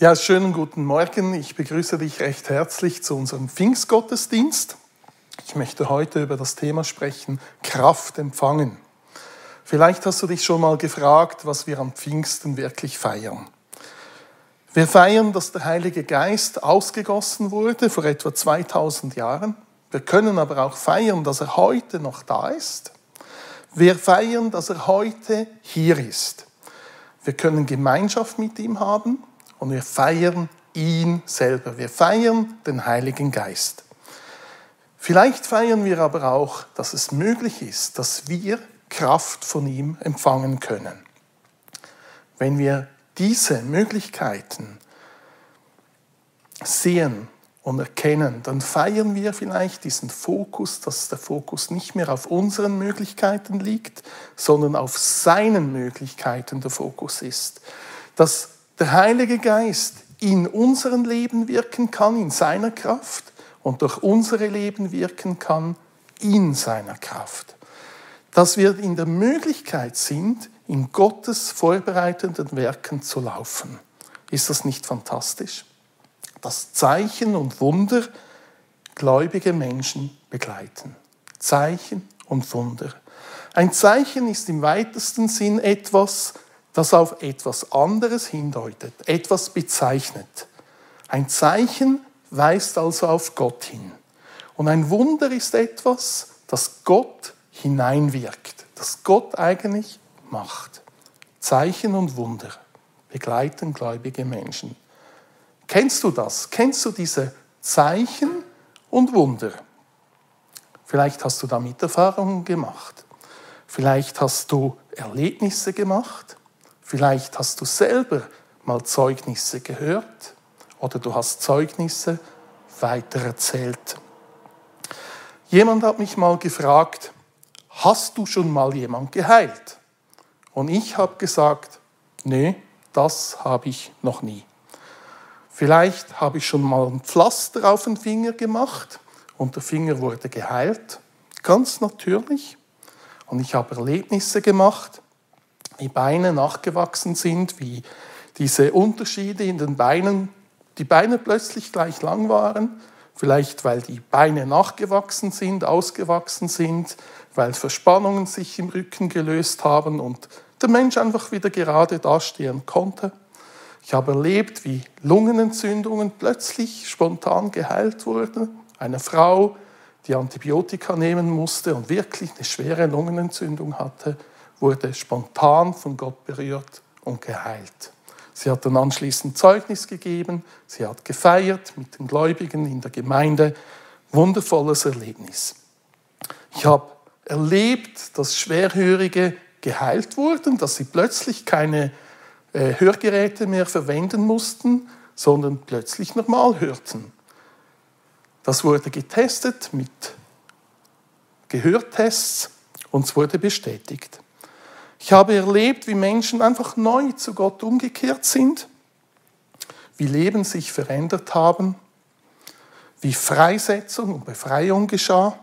Ja, schönen guten Morgen. Ich begrüße dich recht herzlich zu unserem Pfingstgottesdienst. Ich möchte heute über das Thema sprechen, Kraft empfangen. Vielleicht hast du dich schon mal gefragt, was wir am Pfingsten wirklich feiern. Wir feiern, dass der Heilige Geist ausgegossen wurde vor etwa 2000 Jahren. Wir können aber auch feiern, dass er heute noch da ist. Wir feiern, dass er heute hier ist. Wir können Gemeinschaft mit ihm haben und wir feiern ihn selber. Wir feiern den Heiligen Geist. Vielleicht feiern wir aber auch, dass es möglich ist, dass wir Kraft von ihm empfangen können. Wenn wir diese Möglichkeiten sehen und erkennen, dann feiern wir vielleicht diesen Fokus, dass der Fokus nicht mehr auf unseren Möglichkeiten liegt, sondern auf seinen Möglichkeiten der Fokus ist. Dass der Heilige Geist in unserem Leben wirken kann, in seiner Kraft, und durch unsere Leben wirken kann, in seiner Kraft. Dass wir in der Möglichkeit sind, in Gottes vorbereitenden Werken zu laufen. Ist das nicht fantastisch? Dass Zeichen und Wunder gläubige Menschen begleiten. Zeichen und Wunder. Ein Zeichen ist im weitesten Sinn etwas, das auf etwas anderes hindeutet, etwas bezeichnet. Ein Zeichen weist also auf Gott hin. Und ein Wunder ist etwas, das Gott hineinwirkt, das Gott eigentlich macht. Zeichen und Wunder begleiten gläubige Menschen. Kennst du das? Kennst du diese Zeichen und Wunder? Vielleicht hast du damit Erfahrungen gemacht. Vielleicht hast du Erlebnisse gemacht. Vielleicht hast du selber mal Zeugnisse gehört oder du hast Zeugnisse weitererzählt. Jemand hat mich mal gefragt, hast du schon mal jemand geheilt? Und ich habe gesagt, nee, das habe ich noch nie. Vielleicht habe ich schon mal ein Pflaster auf den Finger gemacht und der Finger wurde geheilt, ganz natürlich. Und ich habe Erlebnisse gemacht, die Beine nachgewachsen sind, wie diese Unterschiede in den Beinen, die Beine plötzlich gleich lang waren, vielleicht weil die Beine nachgewachsen sind, ausgewachsen sind, weil Verspannungen sich im Rücken gelöst haben und der Mensch einfach wieder gerade dastehen konnte. Ich habe erlebt, wie Lungenentzündungen plötzlich spontan geheilt wurden. Eine Frau, die Antibiotika nehmen musste und wirklich eine schwere Lungenentzündung hatte, wurde spontan von Gott berührt und geheilt. Sie hat dann anschließend Zeugnis gegeben, sie hat gefeiert mit den Gläubigen in der Gemeinde. Wundervolles Erlebnis. Ich habe erlebt, dass Schwerhörige geheilt wurden, dass sie plötzlich keine äh, Hörgeräte mehr verwenden mussten, sondern plötzlich normal hörten. Das wurde getestet mit Gehörtests und es wurde bestätigt. Ich habe erlebt, wie Menschen einfach neu zu Gott umgekehrt sind, wie Leben sich verändert haben, wie Freisetzung und Befreiung geschah,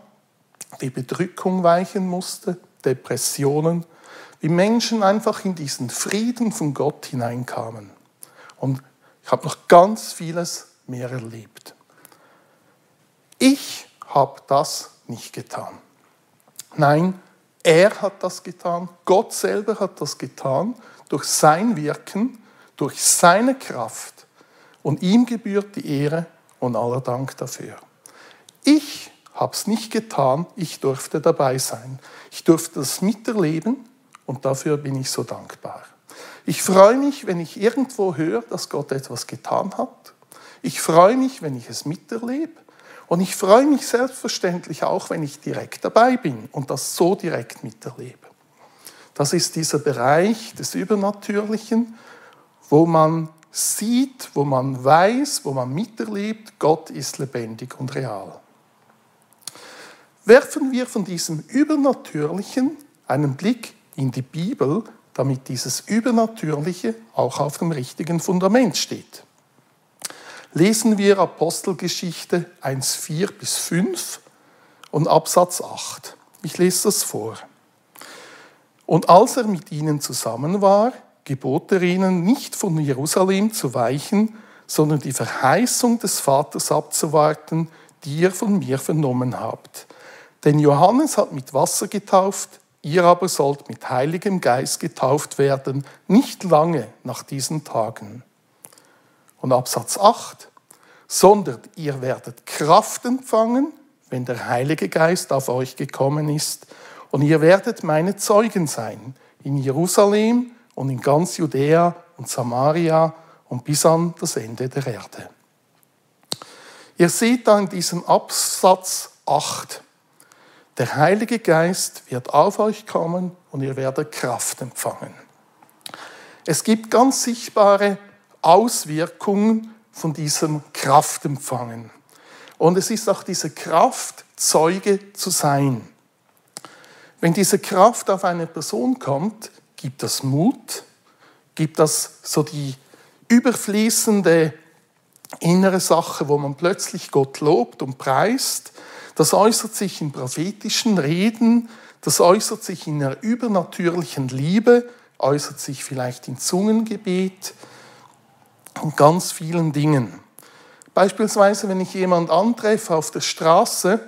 wie Bedrückung weichen musste, Depressionen, wie Menschen einfach in diesen Frieden von Gott hineinkamen. Und ich habe noch ganz vieles mehr erlebt. Ich habe das nicht getan. Nein, er hat das getan, Gott selber hat das getan, durch sein Wirken, durch seine Kraft. Und ihm gebührt die Ehre und aller Dank dafür. Ich habe es nicht getan, ich durfte dabei sein. Ich durfte das miterleben und dafür bin ich so dankbar. Ich freue mich, wenn ich irgendwo höre, dass Gott etwas getan hat. Ich freue mich, wenn ich es miterlebe. Und ich freue mich selbstverständlich auch, wenn ich direkt dabei bin und das so direkt miterlebe. Das ist dieser Bereich des Übernatürlichen, wo man sieht, wo man weiß, wo man miterlebt, Gott ist lebendig und real. Werfen wir von diesem Übernatürlichen einen Blick in die Bibel, damit dieses Übernatürliche auch auf dem richtigen Fundament steht lesen wir Apostelgeschichte 1, 4 bis 5 und Absatz 8. Ich lese das vor. Und als er mit ihnen zusammen war, gebot er ihnen, nicht von Jerusalem zu weichen, sondern die Verheißung des Vaters abzuwarten, die ihr von mir vernommen habt. Denn Johannes hat mit Wasser getauft, ihr aber sollt mit Heiligem Geist getauft werden, nicht lange nach diesen Tagen. Und Absatz 8, sondern ihr werdet Kraft empfangen, wenn der Heilige Geist auf euch gekommen ist, und ihr werdet meine Zeugen sein in Jerusalem und in ganz Judäa und Samaria und bis an das Ende der Erde. Ihr seht da in diesem Absatz 8, der Heilige Geist wird auf euch kommen und ihr werdet Kraft empfangen. Es gibt ganz sichtbare Auswirkungen von diesem Kraftempfangen. Und es ist auch diese Kraft, Zeuge zu sein. Wenn diese Kraft auf eine Person kommt, gibt das Mut, gibt das so die überfließende innere Sache, wo man plötzlich Gott lobt und preist. Das äußert sich in prophetischen Reden, das äußert sich in einer übernatürlichen Liebe, äußert sich vielleicht in Zungengebet und ganz vielen Dingen. Beispielsweise, wenn ich jemand antreffe auf der Straße,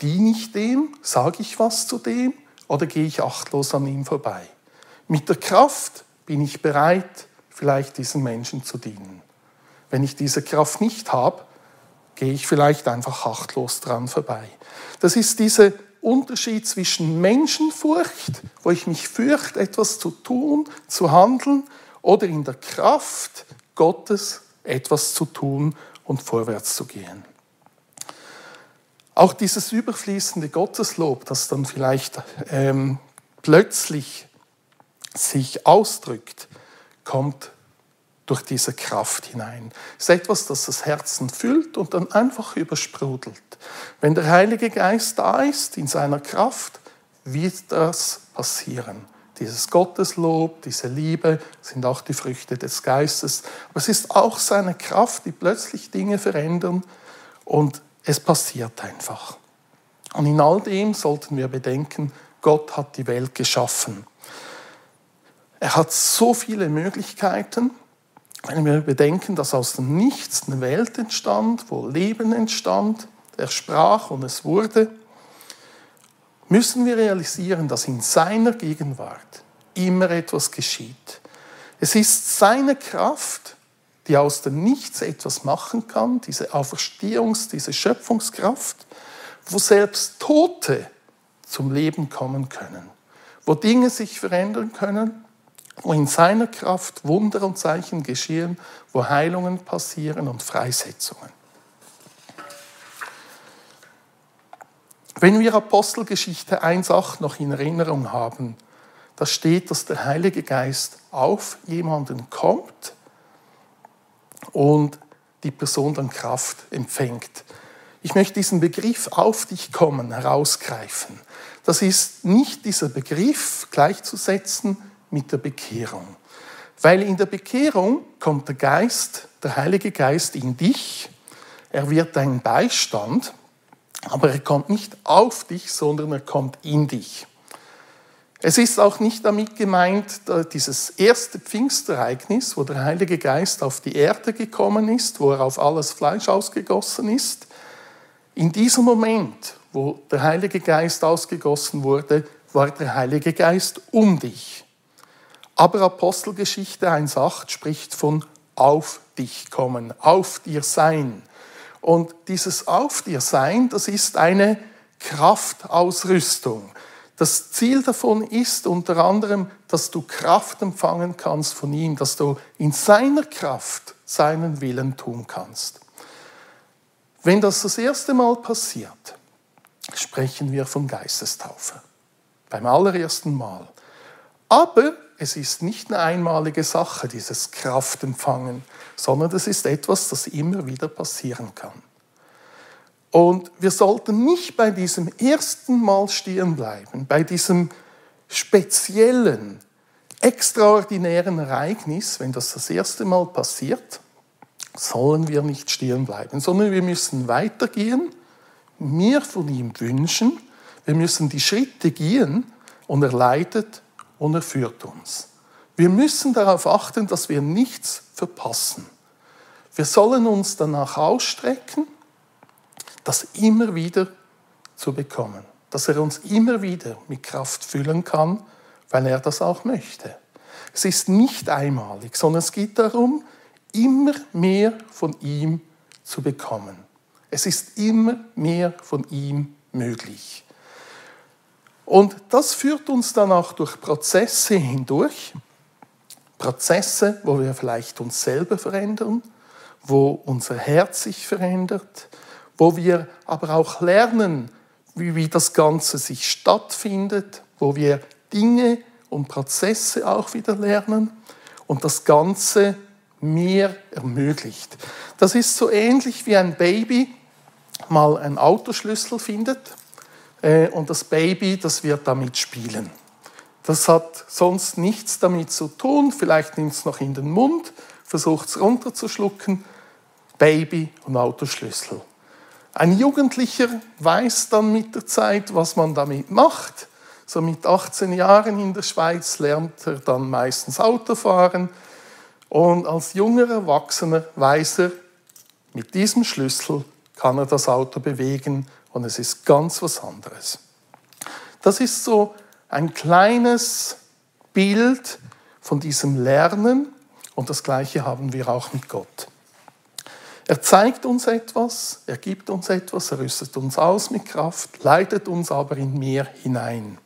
diene ich dem, sage ich was zu dem oder gehe ich achtlos an ihm vorbei? Mit der Kraft bin ich bereit, vielleicht diesen Menschen zu dienen. Wenn ich diese Kraft nicht habe, gehe ich vielleicht einfach achtlos dran vorbei. Das ist dieser Unterschied zwischen Menschenfurcht, wo ich mich fürchte, etwas zu tun, zu handeln, oder in der Kraft Gottes etwas zu tun und vorwärts zu gehen. Auch dieses überfließende Gotteslob, das dann vielleicht ähm, plötzlich sich ausdrückt, kommt durch diese Kraft hinein. Es ist etwas, das das Herzen füllt und dann einfach übersprudelt. Wenn der Heilige Geist da ist, in seiner Kraft, wird das passieren. Dieses Gotteslob, diese Liebe sind auch die Früchte des Geistes. Aber es ist auch seine Kraft, die plötzlich Dinge verändern und es passiert einfach. Und in all dem sollten wir bedenken, Gott hat die Welt geschaffen. Er hat so viele Möglichkeiten wenn wir bedenken, dass aus dem Nichts eine Welt entstand, wo Leben entstand, er sprach und es wurde, müssen wir realisieren, dass in seiner Gegenwart immer etwas geschieht. Es ist seine Kraft, die aus dem Nichts etwas machen kann, diese Auferstehungs-, diese Schöpfungskraft, wo selbst Tote zum Leben kommen können, wo Dinge sich verändern können, wo in seiner Kraft Wunder und Zeichen geschehen, wo Heilungen passieren und Freisetzungen. Wenn wir Apostelgeschichte 1.8 noch in Erinnerung haben, da steht, dass der Heilige Geist auf jemanden kommt und die Person dann Kraft empfängt. Ich möchte diesen Begriff auf dich kommen herausgreifen. Das ist nicht dieser Begriff gleichzusetzen mit der Bekehrung. Weil in der Bekehrung kommt der Geist, der Heilige Geist in dich, er wird dein Beistand, aber er kommt nicht auf dich, sondern er kommt in dich. Es ist auch nicht damit gemeint, dieses erste Pfingstereignis, wo der Heilige Geist auf die Erde gekommen ist, wo er auf alles Fleisch ausgegossen ist. In diesem Moment, wo der Heilige Geist ausgegossen wurde, war der Heilige Geist um dich. Aber Apostelgeschichte 1.8 spricht von auf dich kommen, auf dir sein. Und dieses auf dir sein, das ist eine Kraftausrüstung. Das Ziel davon ist unter anderem, dass du Kraft empfangen kannst von ihm, dass du in seiner Kraft seinen Willen tun kannst. Wenn das das erste Mal passiert, sprechen wir von Geistestaufe. Beim allerersten Mal. Aber es ist nicht eine einmalige Sache, dieses Kraftempfangen, sondern es ist etwas, das immer wieder passieren kann. Und wir sollten nicht bei diesem ersten Mal stehen bleiben, bei diesem speziellen, extraordinären Ereignis, wenn das das erste Mal passiert, sollen wir nicht stehen bleiben, sondern wir müssen weitergehen, mehr von ihm wünschen, wir müssen die Schritte gehen und er leitet und er führt uns. Wir müssen darauf achten, dass wir nichts verpassen. Wir sollen uns danach ausstrecken, das immer wieder zu bekommen, dass er uns immer wieder mit Kraft füllen kann, weil er das auch möchte. Es ist nicht einmalig, sondern es geht darum, immer mehr von ihm zu bekommen. Es ist immer mehr von ihm möglich. Und das führt uns dann auch durch Prozesse hindurch. Prozesse, wo wir vielleicht uns selber verändern, wo unser Herz sich verändert, wo wir aber auch lernen, wie, wie das Ganze sich stattfindet, wo wir Dinge und Prozesse auch wieder lernen und das Ganze mehr ermöglicht. Das ist so ähnlich wie ein Baby mal einen Autoschlüssel findet äh, und das Baby, das wird damit spielen. Das hat sonst nichts damit zu tun, vielleicht nimmt es noch in den Mund, versucht es runterzuschlucken, Baby und Autoschlüssel. Ein Jugendlicher weiß dann mit der Zeit, was man damit macht. So mit 18 Jahren in der Schweiz lernt er dann meistens Autofahren. Und als junger Erwachsener weiß er, mit diesem Schlüssel kann er das Auto bewegen und es ist ganz was anderes. Das ist so ein kleines Bild von diesem Lernen und das gleiche haben wir auch mit Gott. Er zeigt uns etwas, er gibt uns etwas, er rüstet uns aus mit Kraft, leitet uns aber in mehr hinein.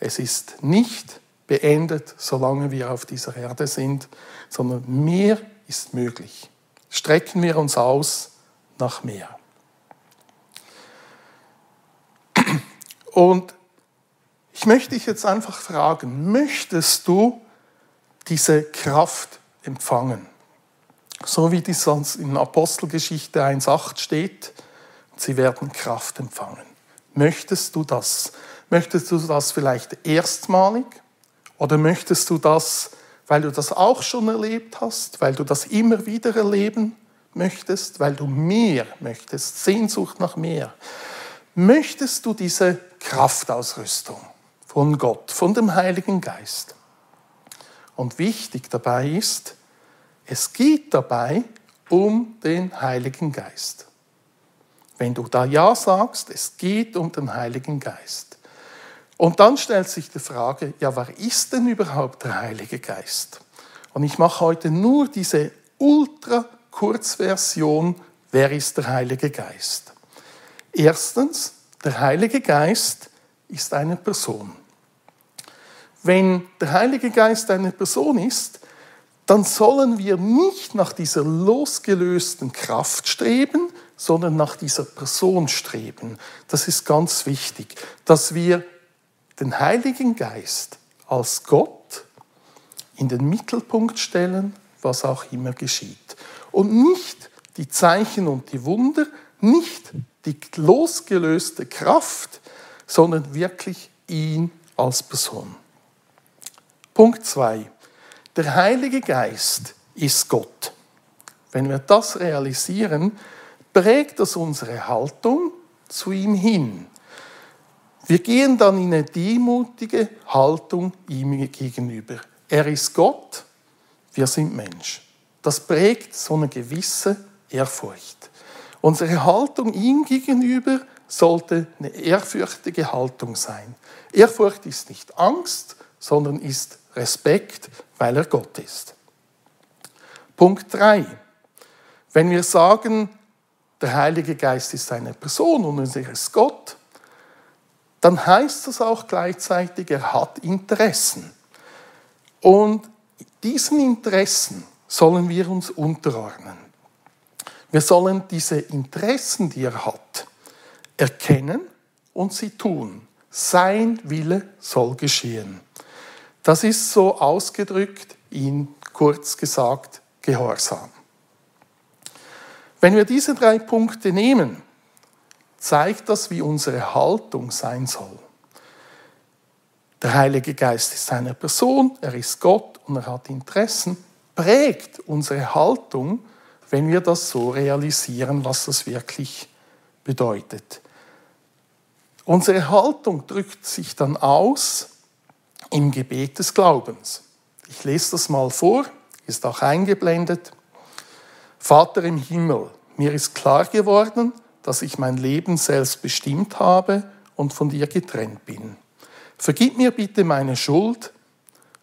Es ist nicht beendet, solange wir auf dieser Erde sind, sondern mehr ist möglich. Strecken wir uns aus nach mehr. Und ich möchte dich jetzt einfach fragen, möchtest du diese Kraft empfangen? So wie das in Apostelgeschichte 1.8 steht, sie werden Kraft empfangen. Möchtest du das? Möchtest du das vielleicht erstmalig? Oder möchtest du das, weil du das auch schon erlebt hast, weil du das immer wieder erleben möchtest, weil du mehr möchtest, Sehnsucht nach mehr? Möchtest du diese Kraftausrüstung von Gott, von dem Heiligen Geist? Und wichtig dabei ist, es geht dabei um den Heiligen Geist. Wenn du da Ja sagst, es geht um den Heiligen Geist. Und dann stellt sich die Frage, ja, wer ist denn überhaupt der Heilige Geist? Und ich mache heute nur diese ultra-Kurzversion, wer ist der Heilige Geist? Erstens, der Heilige Geist ist eine Person. Wenn der Heilige Geist eine Person ist, dann sollen wir nicht nach dieser losgelösten Kraft streben, sondern nach dieser Person streben. Das ist ganz wichtig, dass wir den Heiligen Geist als Gott in den Mittelpunkt stellen, was auch immer geschieht. Und nicht die Zeichen und die Wunder, nicht die losgelöste Kraft, sondern wirklich ihn als Person. Punkt 2. Der Heilige Geist ist Gott. Wenn wir das realisieren, prägt das unsere Haltung zu ihm hin. Wir gehen dann in eine demutige Haltung ihm gegenüber. Er ist Gott, wir sind Mensch. Das prägt so eine gewisse Ehrfurcht. Unsere Haltung ihm gegenüber sollte eine ehrfürchtige Haltung sein. Ehrfurcht ist nicht Angst, sondern ist Respekt, weil er Gott ist. Punkt 3. Wenn wir sagen, der Heilige Geist ist eine Person und er ist Gott, dann heißt das auch gleichzeitig, er hat Interessen. Und diesen Interessen sollen wir uns unterordnen. Wir sollen diese Interessen, die er hat, erkennen und sie tun. Sein Wille soll geschehen. Das ist so ausgedrückt in kurz gesagt Gehorsam. Wenn wir diese drei Punkte nehmen, zeigt das, wie unsere Haltung sein soll. Der Heilige Geist ist eine Person, er ist Gott und er hat Interessen, prägt unsere Haltung, wenn wir das so realisieren, was das wirklich bedeutet. Unsere Haltung drückt sich dann aus im Gebet des Glaubens. Ich lese das mal vor, ist auch eingeblendet. Vater im Himmel, mir ist klar geworden, dass ich mein Leben selbst bestimmt habe und von dir getrennt bin. Vergib mir bitte meine Schuld.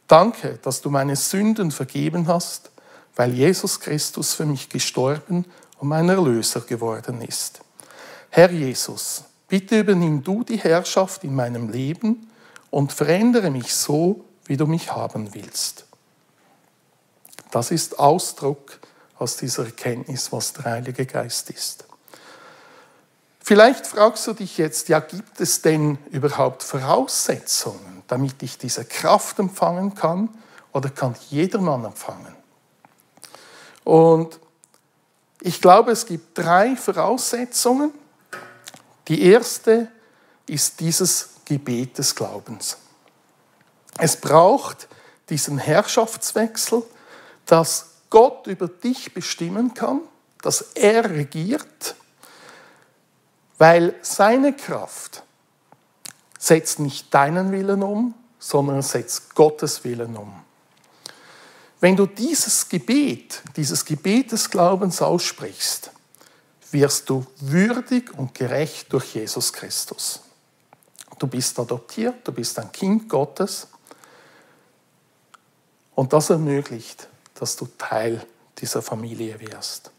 Danke, dass du meine Sünden vergeben hast, weil Jesus Christus für mich gestorben und mein Erlöser geworden ist. Herr Jesus, bitte übernimm du die Herrschaft in meinem Leben und verändere mich so, wie du mich haben willst. Das ist Ausdruck aus dieser Erkenntnis, was der Heilige Geist ist. Vielleicht fragst du dich jetzt, ja, gibt es denn überhaupt Voraussetzungen, damit ich diese Kraft empfangen kann oder kann jedermann empfangen? Und ich glaube, es gibt drei Voraussetzungen. Die erste ist dieses Gebet des Glaubens. Es braucht diesen Herrschaftswechsel, dass Gott über dich bestimmen kann, dass er regiert weil seine Kraft setzt nicht deinen Willen um, sondern setzt Gottes Willen um. Wenn du dieses Gebet, dieses Gebet des Glaubens aussprichst, wirst du würdig und gerecht durch Jesus Christus. Du bist adoptiert, du bist ein Kind Gottes und das ermöglicht, dass du Teil dieser Familie wirst.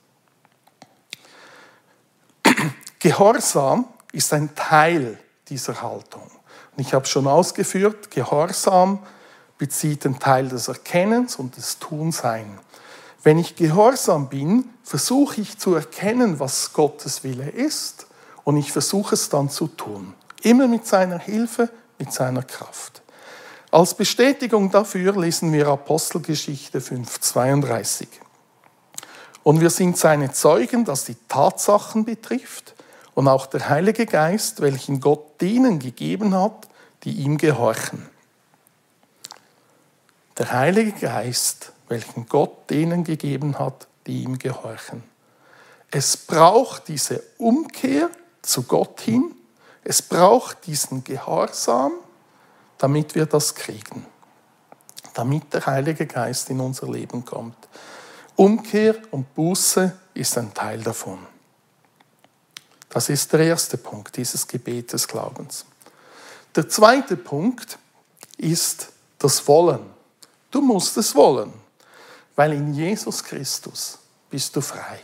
Gehorsam ist ein Teil dieser Haltung. Und ich habe schon ausgeführt, Gehorsam bezieht den Teil des Erkennens und des Tuns ein. Wenn ich gehorsam bin, versuche ich zu erkennen, was Gottes Wille ist und ich versuche es dann zu tun. Immer mit seiner Hilfe, mit seiner Kraft. Als Bestätigung dafür lesen wir Apostelgeschichte 5.32. Und wir sind seine Zeugen, was die Tatsachen betrifft und auch der Heilige Geist, welchen Gott denen gegeben hat, die ihm gehorchen. Der Heilige Geist, welchen Gott denen gegeben hat, die ihm gehorchen. Es braucht diese Umkehr zu Gott hin. Es braucht diesen Gehorsam, damit wir das kriegen. Damit der Heilige Geist in unser Leben kommt. Umkehr und Buße ist ein Teil davon. Das ist der erste Punkt dieses Gebet des Glaubens. Der zweite Punkt ist das Wollen. Du musst es wollen, weil in Jesus Christus bist du frei.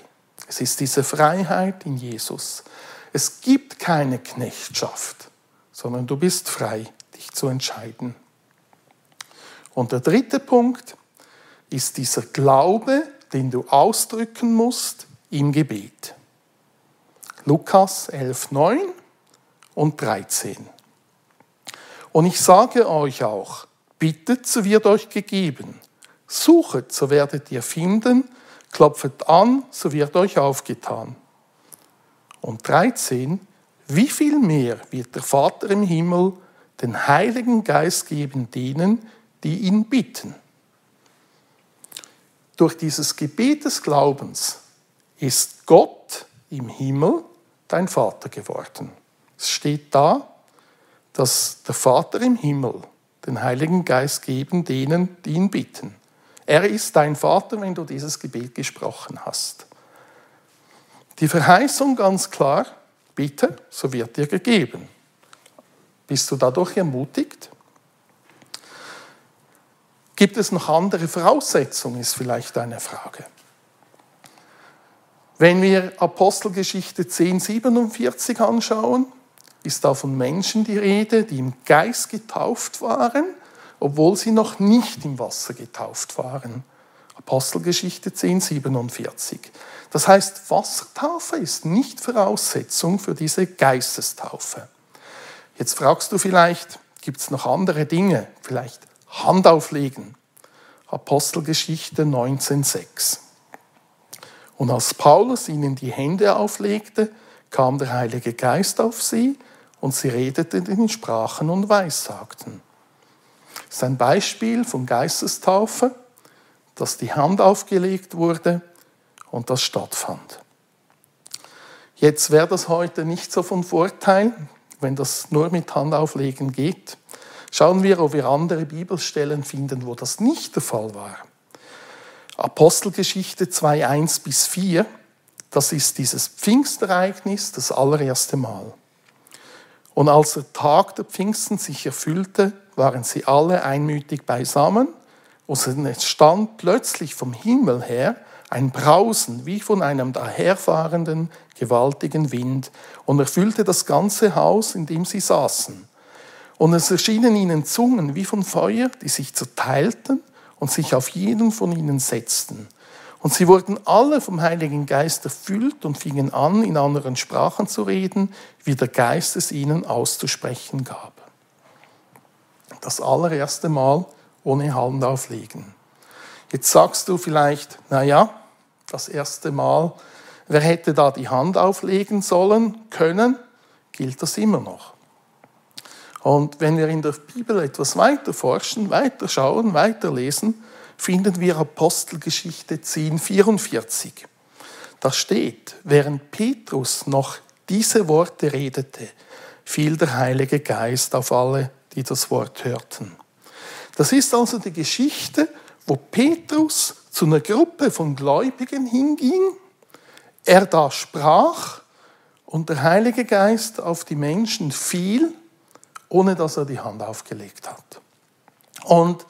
Es ist diese Freiheit in Jesus. Es gibt keine Knechtschaft, sondern du bist frei, dich zu entscheiden. Und der dritte Punkt ist dieser Glaube, den du ausdrücken musst im Gebet. Lukas 11, 9 und 13. Und ich sage euch auch, bittet, so wird euch gegeben. Suchet, so werdet ihr finden. Klopfet an, so wird euch aufgetan. Und 13. Wie viel mehr wird der Vater im Himmel den Heiligen Geist geben denen, die ihn bitten? Durch dieses Gebet des Glaubens ist Gott im Himmel dein Vater geworden. Es steht da, dass der Vater im Himmel den Heiligen Geist geben denen, die ihn bitten. Er ist dein Vater, wenn du dieses Gebet gesprochen hast. Die Verheißung ganz klar, bitte, so wird dir gegeben. Bist du dadurch ermutigt? Gibt es noch andere Voraussetzungen, ist vielleicht eine Frage. Wenn wir Apostelgeschichte 1047 anschauen, ist da von Menschen die Rede, die im Geist getauft waren, obwohl sie noch nicht im Wasser getauft waren. Apostelgeschichte 1047. Das heißt, Wassertaufe ist nicht Voraussetzung für diese Geistestaufe. Jetzt fragst du vielleicht, gibt es noch andere Dinge? Vielleicht Hand auflegen. Apostelgeschichte 19,6. Und als Paulus ihnen die Hände auflegte, kam der Heilige Geist auf sie und sie redeten in Sprachen und Weissagten. Das ist ein Beispiel von Geistestaufe, dass die Hand aufgelegt wurde und das stattfand. Jetzt wäre das heute nicht so von Vorteil, wenn das nur mit Handauflegen geht. Schauen wir, ob wir andere Bibelstellen finden, wo das nicht der Fall war. Apostelgeschichte 2, 1 bis 4. Das ist dieses Pfingstereignis, das allererste Mal. Und als der Tag der Pfingsten sich erfüllte, waren sie alle einmütig beisammen es stand plötzlich vom Himmel her ein Brausen wie von einem daherfahrenden, gewaltigen Wind und erfüllte das ganze Haus, in dem sie saßen. Und es erschienen ihnen Zungen wie von Feuer, die sich zerteilten und sich auf jeden von ihnen setzten. Und sie wurden alle vom Heiligen Geist erfüllt und fingen an, in anderen Sprachen zu reden, wie der Geist es ihnen auszusprechen gab. Das allererste Mal ohne Hand auflegen. Jetzt sagst du vielleicht, na ja, das erste Mal, wer hätte da die Hand auflegen sollen, können, gilt das immer noch. Und wenn wir in der Bibel etwas weiter forschen, weiter schauen, weiter lesen, finden wir Apostelgeschichte 10, 44. Da steht, während Petrus noch diese Worte redete, fiel der Heilige Geist auf alle, die das Wort hörten. Das ist also die Geschichte, wo Petrus zu einer Gruppe von Gläubigen hinging, er da sprach und der Heilige Geist auf die Menschen fiel, ohne dass er die Hand aufgelegt hat. Und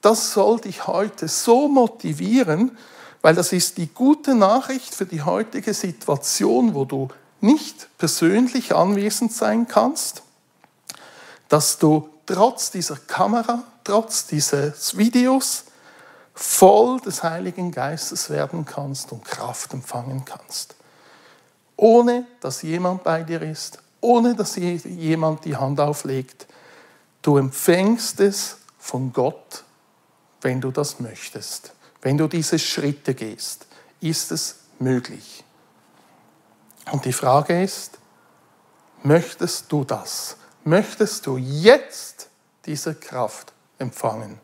das soll dich heute so motivieren, weil das ist die gute Nachricht für die heutige Situation, wo du nicht persönlich anwesend sein kannst, dass du trotz dieser Kamera, trotz dieses Videos voll des Heiligen Geistes werden kannst und Kraft empfangen kannst. Ohne dass jemand bei dir ist, ohne dass jemand die Hand auflegt. Du empfängst es von Gott wenn du das möchtest. Wenn du diese Schritte gehst, ist es möglich. Und die Frage ist, möchtest du das? Möchtest du jetzt diese Kraft empfangen?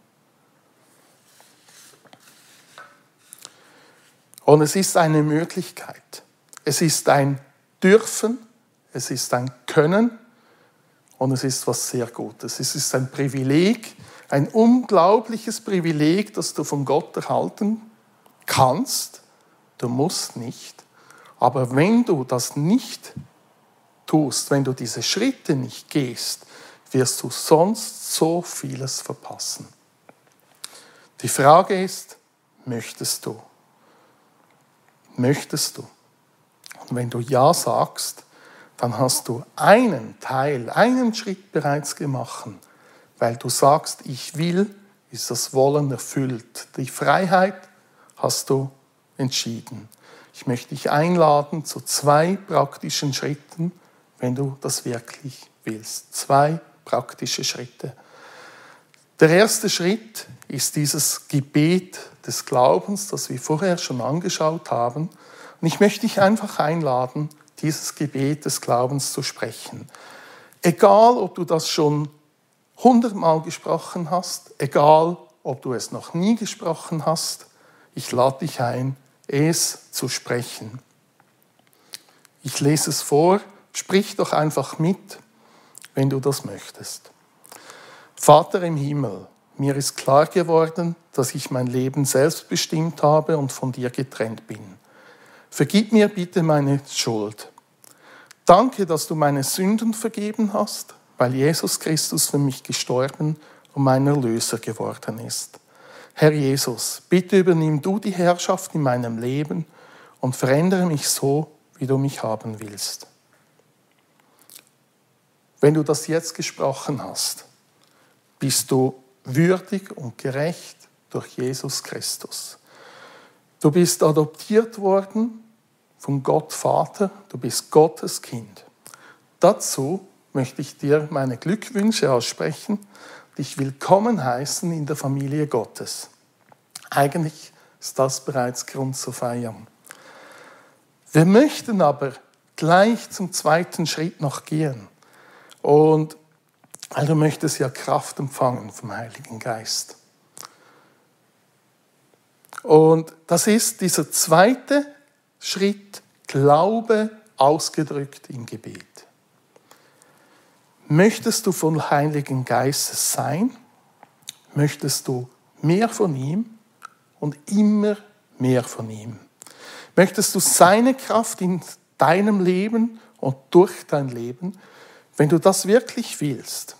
Und es ist eine Möglichkeit. Es ist ein Dürfen, es ist ein Können und es ist was sehr Gutes. Es ist ein Privileg, ein unglaubliches Privileg, das du von Gott erhalten kannst. Du musst nicht. Aber wenn du das nicht tust, wenn du diese Schritte nicht gehst, wirst du sonst so vieles verpassen. Die Frage ist, möchtest du? Möchtest du? Und wenn du Ja sagst, dann hast du einen Teil, einen Schritt bereits gemacht weil du sagst, ich will, ist das Wollen erfüllt. Die Freiheit hast du entschieden. Ich möchte dich einladen zu zwei praktischen Schritten, wenn du das wirklich willst. Zwei praktische Schritte. Der erste Schritt ist dieses Gebet des Glaubens, das wir vorher schon angeschaut haben. Und ich möchte dich einfach einladen, dieses Gebet des Glaubens zu sprechen. Egal, ob du das schon hundertmal gesprochen hast, egal ob du es noch nie gesprochen hast, ich lade dich ein, es zu sprechen. Ich lese es vor, sprich doch einfach mit, wenn du das möchtest. Vater im Himmel, mir ist klar geworden, dass ich mein Leben selbst bestimmt habe und von dir getrennt bin. Vergib mir bitte meine Schuld. Danke, dass du meine Sünden vergeben hast weil Jesus Christus für mich gestorben und mein Erlöser geworden ist. Herr Jesus, bitte übernimm du die Herrschaft in meinem Leben und verändere mich so, wie du mich haben willst. Wenn du das jetzt gesprochen hast, bist du würdig und gerecht durch Jesus Christus. Du bist adoptiert worden von Gott Vater, du bist Gottes Kind. Dazu möchte ich dir meine Glückwünsche aussprechen, dich willkommen heißen in der Familie Gottes. Eigentlich ist das bereits Grund zu feiern. Wir möchten aber gleich zum zweiten Schritt noch gehen. Und weil du möchtest ja Kraft empfangen vom Heiligen Geist. Und das ist dieser zweite Schritt, Glaube ausgedrückt im Gebet. Möchtest du von Heiligen Geistes sein? Möchtest du mehr von ihm und immer mehr von ihm. Möchtest du seine Kraft in deinem Leben und durch dein Leben? Wenn du das wirklich willst,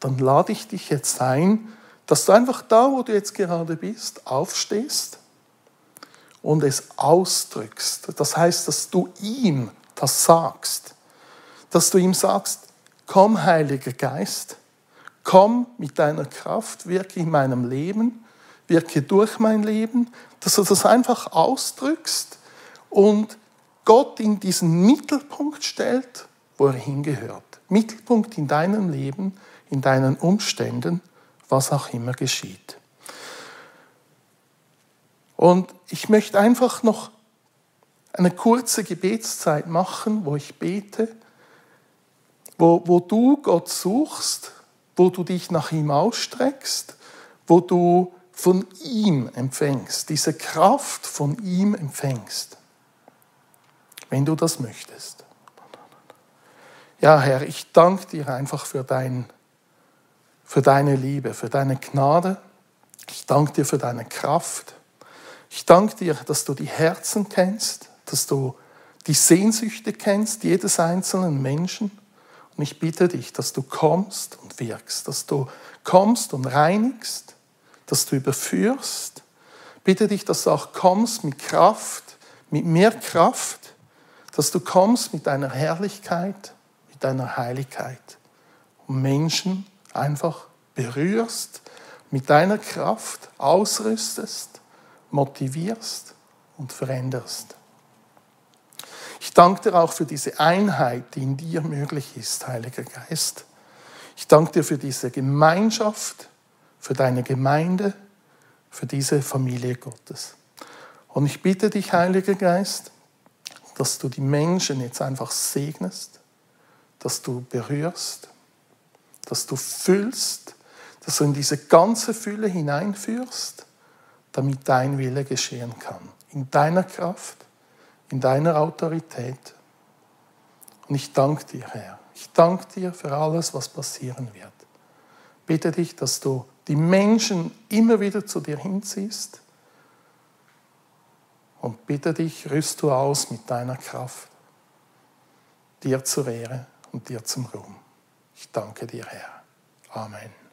dann lade ich dich jetzt ein, dass du einfach da, wo du jetzt gerade bist, aufstehst und es ausdrückst. Das heißt, dass du ihm das sagst. Dass du ihm sagst, komm Heiliger Geist, komm mit deiner Kraft, wirke in meinem Leben, wirke durch mein Leben, dass du das einfach ausdrückst und Gott in diesen Mittelpunkt stellt, wo er hingehört. Mittelpunkt in deinem Leben, in deinen Umständen, was auch immer geschieht. Und ich möchte einfach noch eine kurze Gebetszeit machen, wo ich bete, wo, wo du Gott suchst, wo du dich nach ihm ausstreckst, wo du von ihm empfängst, diese Kraft von ihm empfängst, wenn du das möchtest. Ja, Herr, ich danke dir einfach für, dein, für deine Liebe, für deine Gnade. Ich danke dir für deine Kraft. Ich danke dir, dass du die Herzen kennst, dass du die Sehnsüchte kennst, jedes einzelnen Menschen. Und ich bitte dich, dass du kommst und wirkst, dass du kommst und reinigst, dass du überführst. Bitte dich, dass du auch kommst mit Kraft, mit mehr Kraft, dass du kommst mit deiner Herrlichkeit, mit deiner Heiligkeit und Menschen einfach berührst, mit deiner Kraft ausrüstest motivierst und veränderst. Ich danke dir auch für diese Einheit, die in dir möglich ist, Heiliger Geist. Ich danke dir für diese Gemeinschaft, für deine Gemeinde, für diese Familie Gottes. Und ich bitte dich, Heiliger Geist, dass du die Menschen jetzt einfach segnest, dass du berührst, dass du füllst, dass du in diese ganze Fülle hineinführst damit dein Wille geschehen kann. In deiner Kraft, in deiner Autorität. Und ich danke dir, Herr. Ich danke dir für alles, was passieren wird. Bitte dich, dass du die Menschen immer wieder zu dir hinziehst. Und bitte dich, rüst du aus mit deiner Kraft. Dir zur Ehre und dir zum Ruhm. Ich danke dir, Herr. Amen.